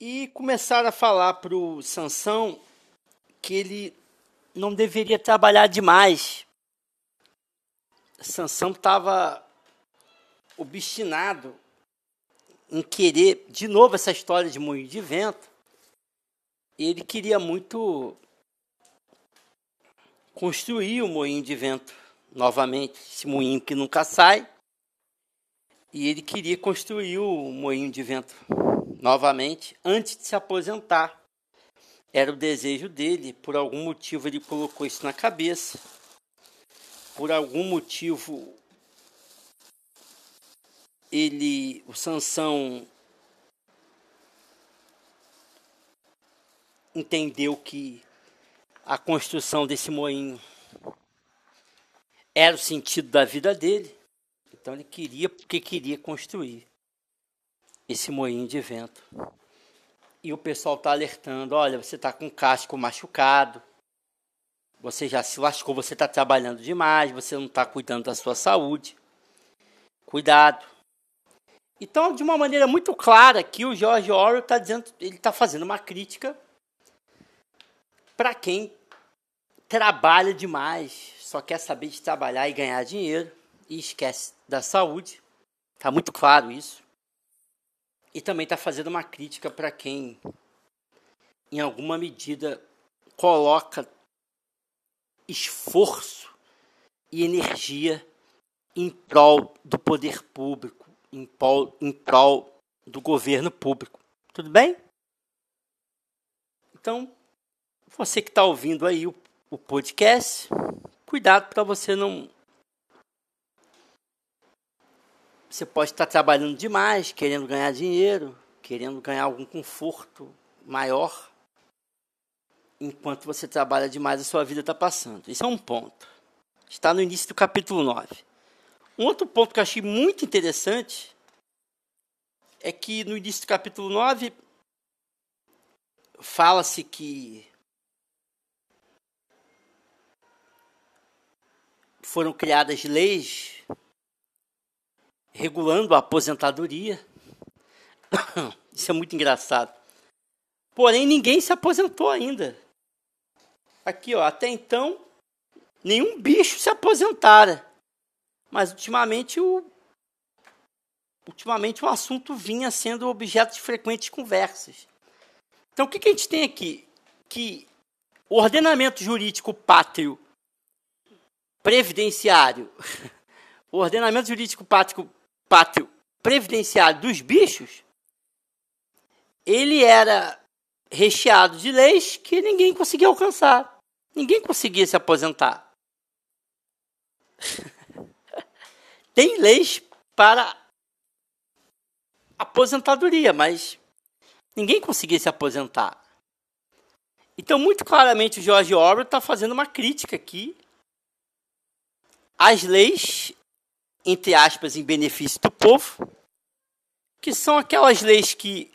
E começaram a falar para o Sansão que ele não deveria trabalhar demais. Sansão estava obstinado em querer, de novo, essa história de moinho de vento. Ele queria muito construir o moinho de vento novamente, esse moinho que nunca sai. E ele queria construir o moinho de vento novamente antes de se aposentar. Era o desejo dele, por algum motivo ele colocou isso na cabeça. Por algum motivo ele, o Sansão entendeu que a construção desse moinho era o sentido da vida dele. Então ele queria porque queria construir esse moinho de vento. E o pessoal está alertando: olha, você está com o casco machucado, você já se lascou, você está trabalhando demais, você não está cuidando da sua saúde. Cuidado. Então, de uma maneira muito clara aqui, o George Orwell está dizendo, ele está fazendo uma crítica para quem trabalha demais, só quer saber de trabalhar e ganhar dinheiro e esquece da saúde. Está muito claro isso. E também está fazendo uma crítica para quem, em alguma medida, coloca esforço e energia em prol do poder público, em prol, em prol do governo público. Tudo bem? Então, você que está ouvindo aí o, o podcast, cuidado para você não Você pode estar trabalhando demais, querendo ganhar dinheiro, querendo ganhar algum conforto maior, enquanto você trabalha demais, a sua vida está passando. Isso é um ponto. Está no início do capítulo 9. Um outro ponto que eu achei muito interessante é que no início do capítulo 9 fala-se que foram criadas leis regulando a aposentadoria. Isso é muito engraçado. Porém, ninguém se aposentou ainda. Aqui, ó, até então, nenhum bicho se aposentara. Mas ultimamente o ultimamente o assunto vinha sendo objeto de frequentes conversas. Então, o que, que a gente tem aqui? Que o ordenamento jurídico pátrio previdenciário, o ordenamento jurídico pátrio pátrio previdenciário dos bichos, ele era recheado de leis que ninguém conseguia alcançar. Ninguém conseguia se aposentar. Tem leis para aposentadoria, mas ninguém conseguia se aposentar. Então, muito claramente, o George Orwell está fazendo uma crítica aqui às leis entre aspas, em benefício do povo, que são aquelas leis que,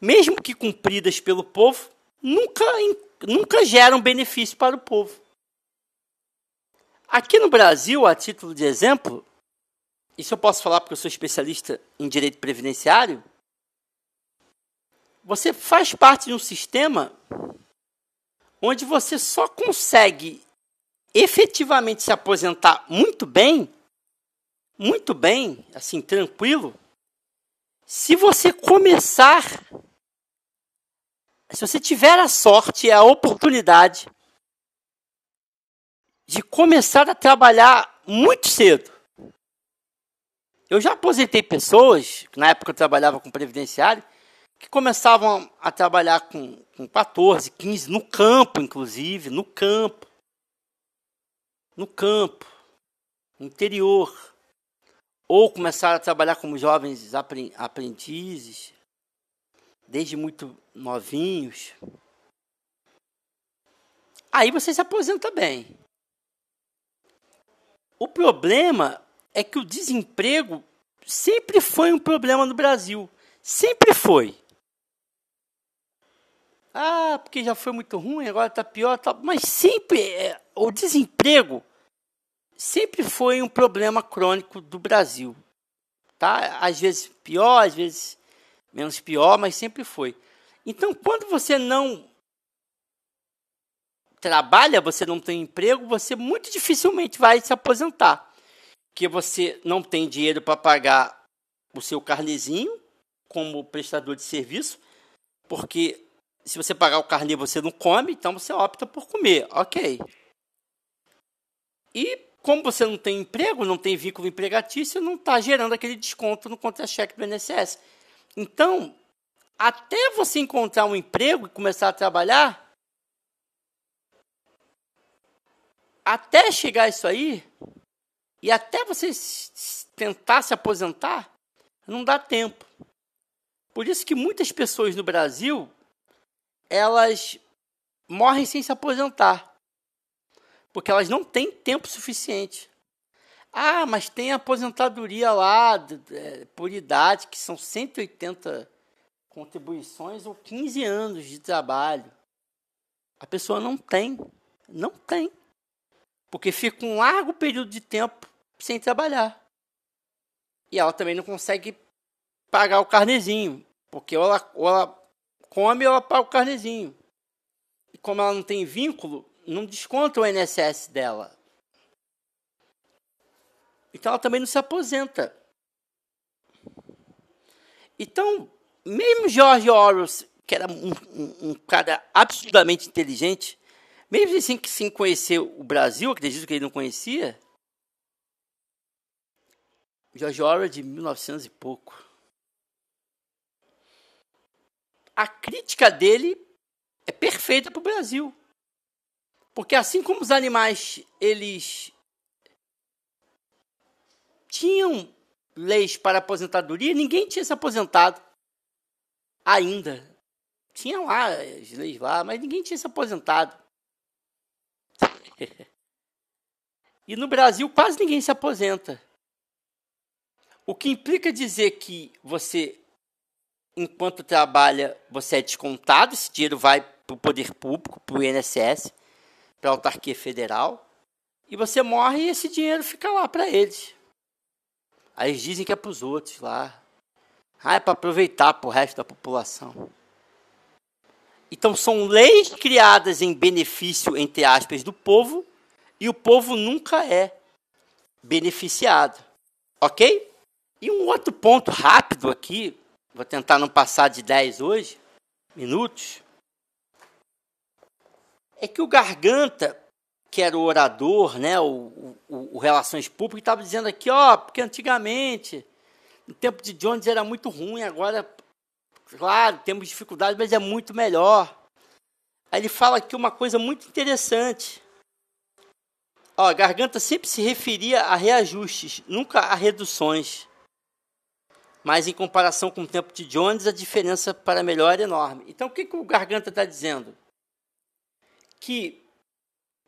mesmo que cumpridas pelo povo, nunca, nunca geram benefício para o povo. Aqui no Brasil, a título de exemplo, isso eu posso falar porque eu sou especialista em direito previdenciário, você faz parte de um sistema onde você só consegue efetivamente se aposentar muito bem muito bem, assim, tranquilo, se você começar, se você tiver a sorte e a oportunidade de começar a trabalhar muito cedo. Eu já aposentei pessoas, na época eu trabalhava com previdenciário, que começavam a trabalhar com, com 14, 15, no campo, inclusive, no campo. No campo, interior ou começaram a trabalhar como jovens aprendizes, desde muito novinhos. Aí você se aposenta bem. O problema é que o desemprego sempre foi um problema no Brasil. Sempre foi. Ah, porque já foi muito ruim, agora está pior. Tá... Mas sempre é, o desemprego sempre foi um problema crônico do Brasil. Tá? Às vezes pior, às vezes menos pior, mas sempre foi. Então, quando você não trabalha, você não tem emprego, você muito dificilmente vai se aposentar. Porque você não tem dinheiro para pagar o seu carnezinho como prestador de serviço, porque se você pagar o carnê você não come, então você opta por comer, ok. E como você não tem emprego, não tem vínculo empregatício, não está gerando aquele desconto no contra-cheque do INSS. Então, até você encontrar um emprego e começar a trabalhar, até chegar isso aí, e até você tentar se aposentar, não dá tempo. Por isso que muitas pessoas no Brasil, elas morrem sem se aposentar. Porque elas não têm tempo suficiente. Ah, mas tem aposentadoria lá é, por idade, que são 180 contribuições ou 15 anos de trabalho. A pessoa não tem. Não tem. Porque fica um largo período de tempo sem trabalhar. E ela também não consegue pagar o carnezinho. Porque ou ela, ou ela come ou ela paga o carnezinho. E como ela não tem vínculo, não desconta o INSS dela. Então ela também não se aposenta. Então, mesmo George Orwell, que era um, um, um cara absurdamente inteligente, mesmo assim que sem conhecer o Brasil, acredito que ele não conhecia, George Orwell de 1900 e pouco. A crítica dele é perfeita para o Brasil. Porque assim como os animais, eles tinham leis para aposentadoria, ninguém tinha se aposentado ainda. Tinha lá as leis lá, mas ninguém tinha se aposentado. e no Brasil quase ninguém se aposenta. O que implica dizer que você, enquanto trabalha, você é descontado, esse dinheiro vai para o poder público, para o INSS, para a autarquia federal, e você morre e esse dinheiro fica lá para eles. Aí eles dizem que é para os outros lá. Ah, é para aproveitar para o resto da população. Então são leis criadas em benefício, entre aspas, do povo, e o povo nunca é beneficiado. Ok? E um outro ponto rápido aqui, vou tentar não passar de 10 hoje, minutos, é que o Garganta, que era o orador, né, o, o, o Relações Públicas, estava dizendo aqui, ó, porque antigamente, no tempo de Jones era muito ruim, agora, claro, temos dificuldades, mas é muito melhor. Aí ele fala aqui uma coisa muito interessante. Ó, Garganta sempre se referia a reajustes, nunca a reduções mas em comparação com o tempo de Jones, a diferença para melhor é enorme. Então, o que, que o Garganta está dizendo? Que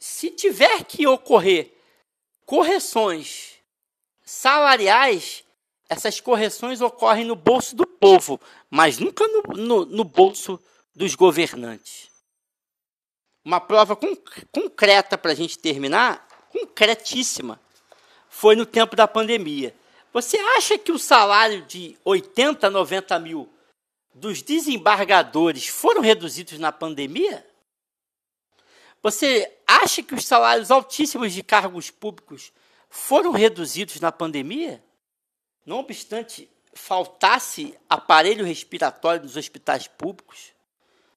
se tiver que ocorrer correções salariais, essas correções ocorrem no bolso do povo, mas nunca no, no, no bolso dos governantes. Uma prova concreta para a gente terminar, concretíssima, foi no tempo da pandemia. Você acha que o salário de 80, 90 mil dos desembargadores foram reduzidos na pandemia? Você acha que os salários altíssimos de cargos públicos foram reduzidos na pandemia? Não obstante faltasse aparelho respiratório nos hospitais públicos,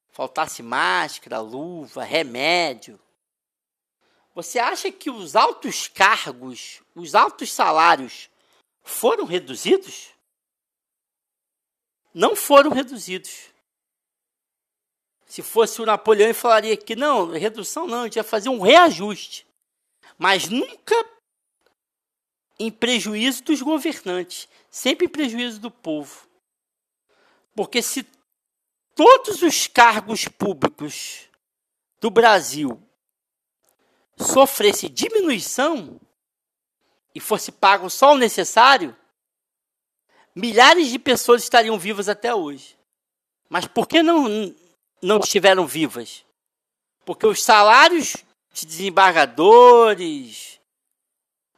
faltasse máscara, luva, remédio. Você acha que os altos cargos, os altos salários foram reduzidos? Não foram reduzidos. Se fosse o Napoleão, ele falaria que não, redução não, a gente ia fazer um reajuste. Mas nunca em prejuízo dos governantes, sempre em prejuízo do povo. Porque se todos os cargos públicos do Brasil sofressem diminuição, e fosse pago só o necessário, milhares de pessoas estariam vivas até hoje. Mas por que não, não estiveram vivas? Porque os salários de desembargadores,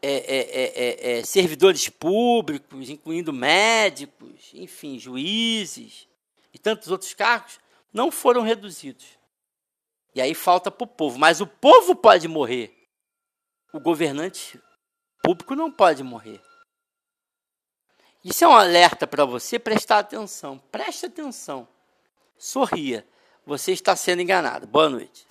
é, é, é, servidores públicos, incluindo médicos, enfim, juízes e tantos outros cargos, não foram reduzidos. E aí falta para o povo. Mas o povo pode morrer. O governante público não pode morrer. Isso é um alerta para você prestar atenção. Preste atenção. Sorria. Você está sendo enganado. Boa noite.